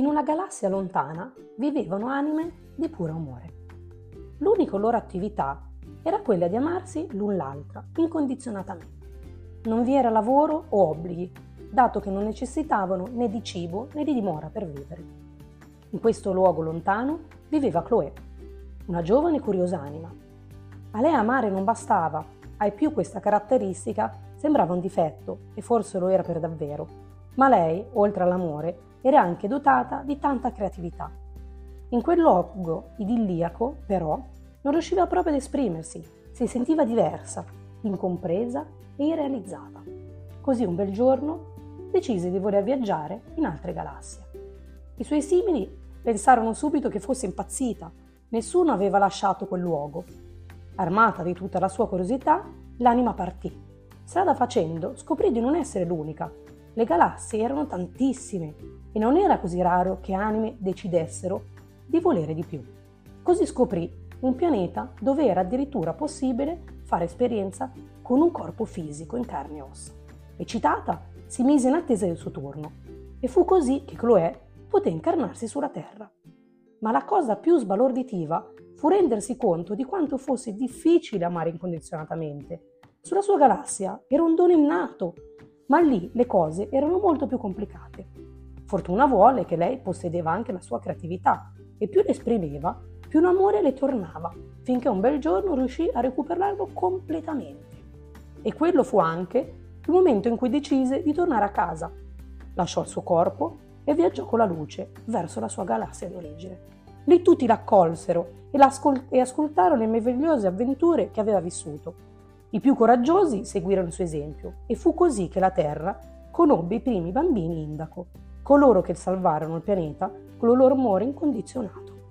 una galassia lontana vivevano anime di puro amore. L'unica loro attività era quella di amarsi l'un l'altra incondizionatamente. Non vi era lavoro o obblighi, dato che non necessitavano né di cibo né di dimora per vivere. In questo luogo lontano viveva Chloé, una giovane curiosa anima. A lei amare non bastava, ai più questa caratteristica sembrava un difetto, e forse lo era per davvero, ma lei, oltre all'amore, era anche dotata di tanta creatività. In quel luogo idilliaco, però, non riusciva proprio ad esprimersi, si sentiva diversa, incompresa e irrealizzata. Così un bel giorno decise di voler viaggiare in altre galassie. I suoi simili pensarono subito che fosse impazzita, nessuno aveva lasciato quel luogo. Armata di tutta la sua curiosità, l'anima partì. Strada facendo scoprì di non essere l'unica. Le galassie erano tantissime e non era così raro che anime decidessero di volere di più. Così scoprì un pianeta dove era addirittura possibile fare esperienza con un corpo fisico in carne e ossa. Eccitata, si mise in attesa del suo turno e fu così che Chloé poté incarnarsi sulla Terra. Ma la cosa più sbalorditiva fu rendersi conto di quanto fosse difficile amare incondizionatamente. Sulla sua galassia era un dono innato, ma lì le cose erano molto più complicate. Fortuna vuole che lei possedeva anche la sua creatività e più le esprimeva, più l'amore le tornava, finché un bel giorno riuscì a recuperarlo completamente. E quello fu anche il momento in cui decise di tornare a casa. Lasciò il suo corpo e viaggiò con la luce verso la sua galassia d'origine. Lì tutti l'accolsero e, e ascoltarono le meravigliose avventure che aveva vissuto. I più coraggiosi seguirono il suo esempio e fu così che la Terra conobbe i primi bambini indaco, coloro che salvarono il pianeta con il loro amore incondizionato.